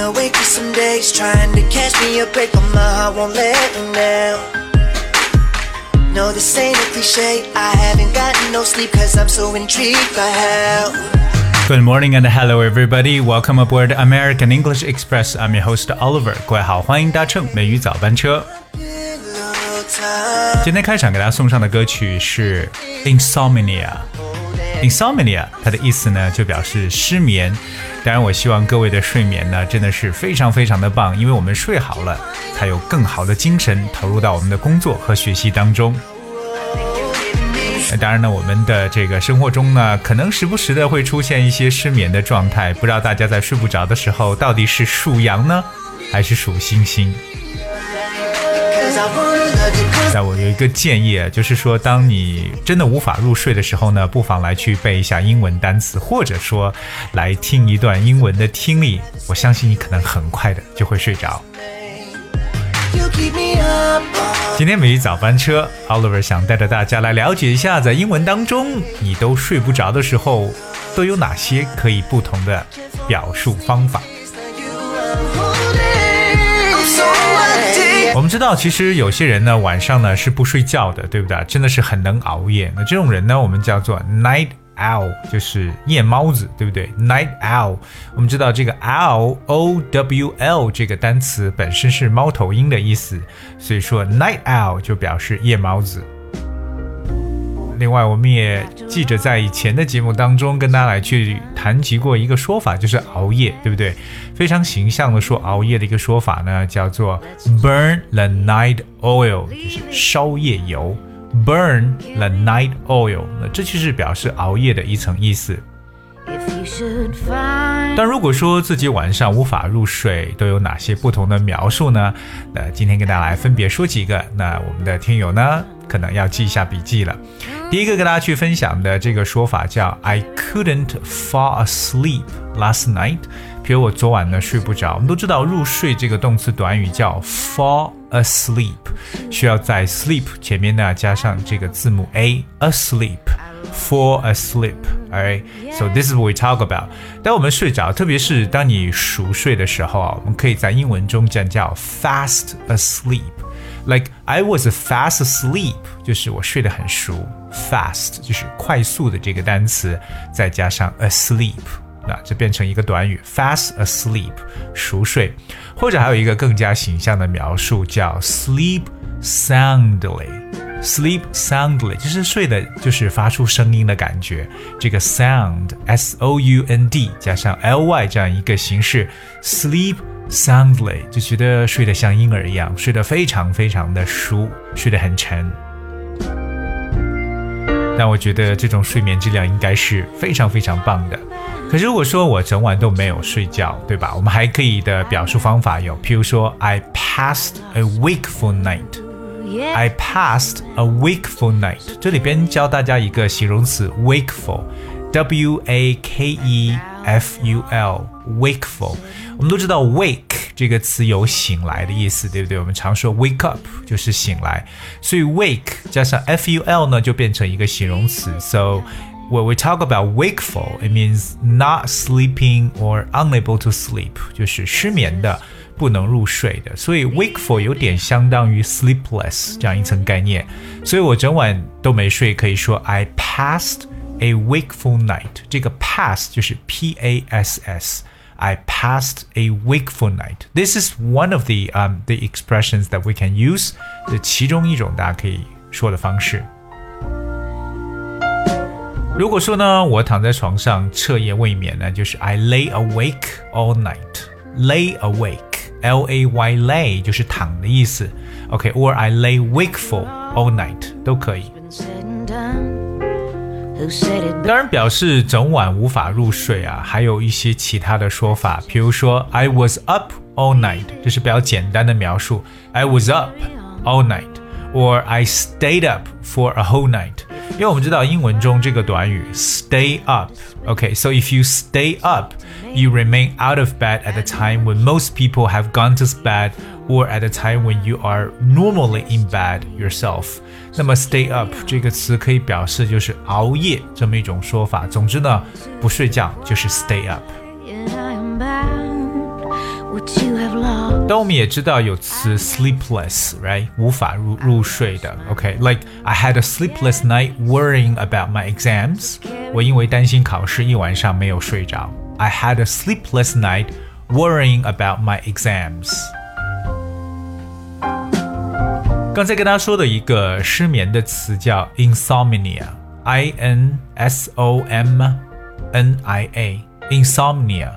awake for some days, trying to catch me a break, but my heart won't let me down. No, this ain't a cliche. I haven't gotten no sleep cause I'm so intrigued by how. Good morning and hello everybody. Welcome aboard American English Express. I'm your host Oliver. 各位好，欢迎搭乘美语早班车。 Pillow time. 今天开场给大家送上的歌曲是 Insomnia。 Insomnia，它的意思呢就表示失眠。当然，我希望各位的睡眠呢真的是非常非常的棒，因为我们睡好了，才有更好的精神投入到我们的工作和学习当中。那当然呢，我们的这个生活中呢，可能时不时的会出现一些失眠的状态。不知道大家在睡不着的时候，到底是数羊呢，还是数星星？Cause I wanna love you. Cause 那我有一个建议，就是说，当你真的无法入睡的时候呢，不妨来去背一下英文单词，或者说来听一段英文的听力。我相信你可能很快的就会睡着。今天每日早班车，Oliver 想带着大家来了解一下，在英文当中你都睡不着的时候，都有哪些可以不同的表述方法。我们知道，其实有些人呢，晚上呢是不睡觉的，对不对？真的是很能熬夜。那这种人呢，我们叫做 night owl，就是夜猫子，对不对？night owl，我们知道这个 owl o w l 这个单词本身是猫头鹰的意思，所以说 night owl 就表示夜猫子。另外，我们也记着在以前的节目当中跟大家来去谈及过一个说法，就是熬夜，对不对？非常形象的说熬夜的一个说法呢，叫做 burn the night oil，就是烧夜油。burn the night oil，那这就是表示熬夜的一层意思。但如果说自己晚上无法入睡，都有哪些不同的描述呢？那今天跟大家来分别说几个。那我们的听友呢，可能要记一下笔记了。第一个跟大家去分享的这个说法叫 "I couldn't fall asleep last night"，比如我昨晚呢睡不着。我们都知道入睡这个动词短语叫 fall asleep，需要在 sleep 前面呢加上这个字母 a asleep。fall asleep. Alright, so this is what we talk about. 当我们睡着，特别是当你熟睡的时候啊，我们可以在英文中讲叫 fast asleep. Like I was fast asleep，就是我睡得很熟。Fast 就是快速的这个单词，再加上 asleep。那这变成一个短语，fast asleep，熟睡，或者还有一个更加形象的描述叫 sleep soundly。Sleep soundly 就是睡的，就是发出声音的感觉。这个 sound s o u n d 加上 l y 这样一个形式，sleep soundly 就觉得睡得像婴儿一样，睡得非常非常的熟，睡得很沉。但我觉得这种睡眠质量应该是非常非常棒的。可是如果说我整晚都没有睡觉，对吧？我们还可以的表述方法有，譬如说 I passed a wakeful night。I passed a wakeful night。这里边教大家一个形容词 wakeful，w a k e f u l，wakeful。我们都知道 wake 这个词有醒来的意思，对不对？我们常说 wake up 就是醒来，所以 wake 加上 f u l 呢就变成一个形容词。So when we talk about wakeful, it means not sleeping or unable to sleep，就是失眠的。 不能入睡的，所以 wakeful 有点相当于 sleepless 这样一层概念。所以我整晚都没睡，可以说 I passed a wakeful night。这个 pass 就是 p a s s。I passed a wakeful night. This is one of the um the expressions that we can use. 这其中一种大家可以说的方式。如果说呢，我躺在床上彻夜未眠呢，就是 I lay awake all night. Lay awake. L A Y lay 就是躺的意思，OK，or、I lay wakeful all night 都可以。 been said and done. Who said it 当然，表示整晚无法入睡啊，还有一些其他的说法，比如说 I was up all night，这是比较简单的描述，I was up all night，or I stayed up for a whole night。因为我们知道英文中这个短语 stay up，OK，so、if you stay up，you remain out of bed at the time when most people have gone to bed or at a time when you are normally in bed yourself。那么 stay up 这个词可以表示就是熬夜这么一种说法。总之呢，不睡觉就是 stay up。 and I am bound with what you have lost. 但我们也知道有词 sleepless，right，无法入入睡的。OK，like、I had a sleepless night worrying about my exams。我因为担心考试，一晚上没有睡着。 I had a sleepless night worrying about my exams。刚才跟大家说的一个失眠的词叫 insomnia，I N S O M N I A，insomnia。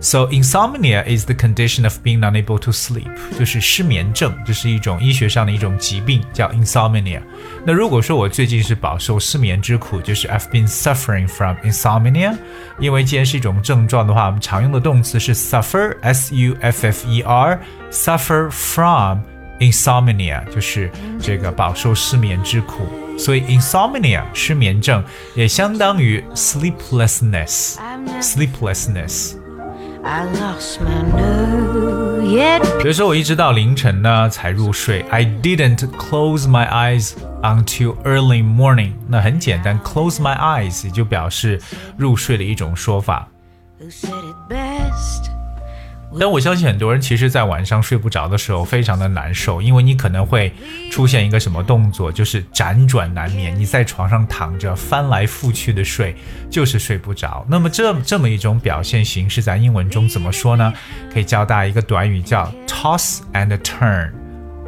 So insomnia is the condition of being unable to sleep，就是失眠症，这是一种医学上的一种疾病，叫 insomnia。那如果说我最近是饱受失眠之苦，就是 I've been suffering from insomnia。因为既然是一种症状的话，我们常用的动词是 suffer，s u f f e r，suffer from。insomnia 就是这个饱受失眠之苦，所以 insomnia 失眠症也相当于 sleeplessness。 比如说，我一直到凌晨呢才入睡，I didn't close my eyes until early morning。那很简单，close my eyes 也就表示入睡的一种说法。但我相信很多人其实，在晚上睡不着的时候，非常的难受，因为你可能会出现一个什么动作，就是辗转难眠。你在床上躺着，翻来覆去的睡，就是睡不着。那么这这么一种表现形式，在英文中怎么说呢？可以教大家一个短语，叫 toss and turn。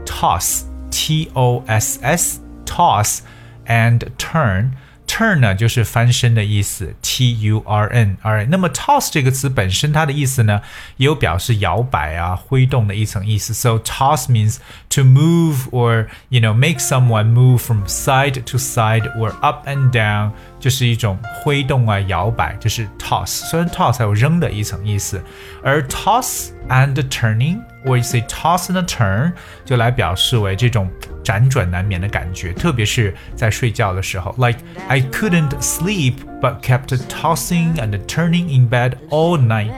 toss，t o s s，toss and turn。turn 呢就是翻身的意思，t u r n。alright，那么 toss 这个词本身它的意思呢，也有表示摇摆啊、挥动的一层意思。So toss means to move or you know make someone move from side to side or up and down，就是一种挥动啊、摇摆，这是 toss。虽然 toss 还有扔的一层意思，而 toss and turning。or you say toss and turn，就来表示为这种 辗转难眠的感觉，特别是在睡觉的时候。Like I couldn't sleep, but kept tossing and turning in bed all night.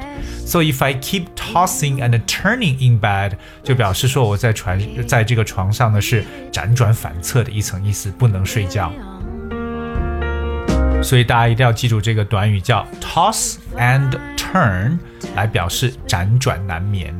So if I keep tossing and turning in bed，就表示说我在床在这个床上呢是辗转反侧的一层意思，不能睡觉。所以大家一定要记住这个短语叫 toss and turn，来表示辗转难眠。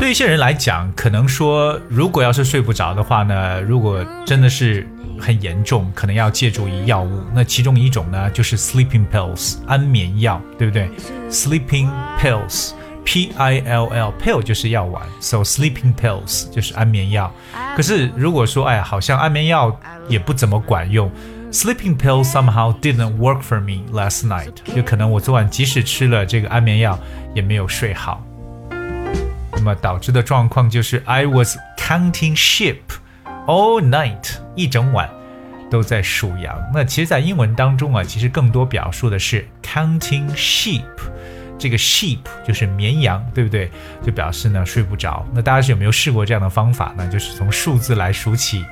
对一些人来讲，可能说，如果要是睡不着的话呢，如果真的是很严重，可能要借助于药物。那其中一种呢，就是 sleeping pills 安眠药，对不对？sleeping pills，p i l l pill 就是药丸，so sleeping pills 就是安眠药。可是如果说，哎，好像安眠药也不怎么管用。Sleeping pills somehow didn't work for me last night。就可能我昨晚即使吃了这个安眠药，也没有睡好。那么导致的状况就是 I was counting sheep all night，一整晚都在数羊。那其实，在英文当中啊，其实更多表述的是 counting sheep。这个 sheep 就是绵羊，对不对？就表示呢睡不着。那大家是有没有试过这样的方法呢？就是从数字来数起，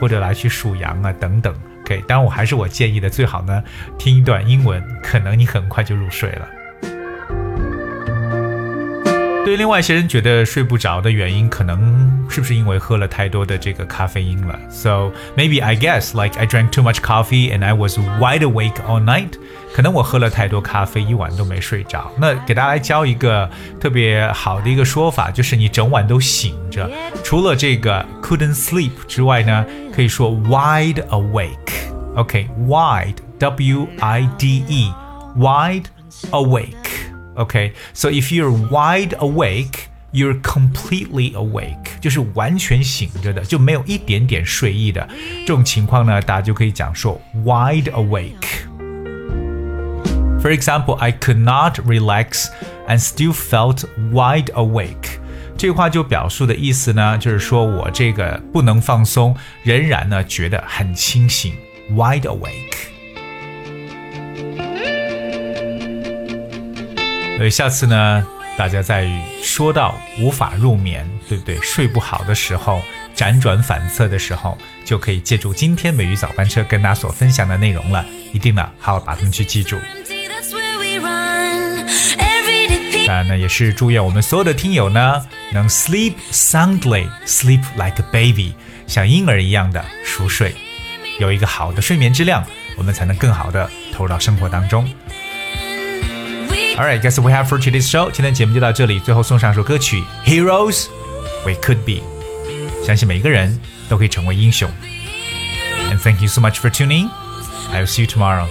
或者来去数羊啊等等。OK，当然我还是我建议的，最好呢听一段英文，可能你很快就入睡了。对于另外一些人觉得睡不着的原因，可能是不是因为喝了太多的这个咖啡因了？So maybe I guess like I drank too much coffee and I was wide awake all night。可能我喝了太多咖啡，一晚都没睡着。那给大家来教一个特别好的一个说法，就是你整晚都醒着。除了这个 couldn't sleep 之外呢，可以说 wide awake。OK，wide W I D E，wide awake。 Okay, so if you're wide awake, you're completely awake，就是完全醒着的，就没有一点点睡意的这种情况呢，大家就可以讲说 wide awake。For example, I could not relax and still felt wide awake。这句话就表述的意思呢，就是说我这个不能放松，仍然呢觉得很清醒，wide awake。 所以下次呢，大家在说到无法入眠，对不对？睡不好的时候，辗转反侧的时候，就可以借助今天美语早班车跟大家所分享的内容了。一定呢，好好把它们去记住。当然呢，也是祝愿我们所有的听友呢，能 sleep soundly, sleep like a baby，像婴儿一样的熟睡，有一个好的睡眠质量，我们才能更好的投入到生活当中。All right, guess we have for today's show。今天节目就到这里，最后送上首歌曲《Heroes We Could Be》，相信每一个人都可以成为英雄。And thank you so much for tuning. I will see you tomorrow.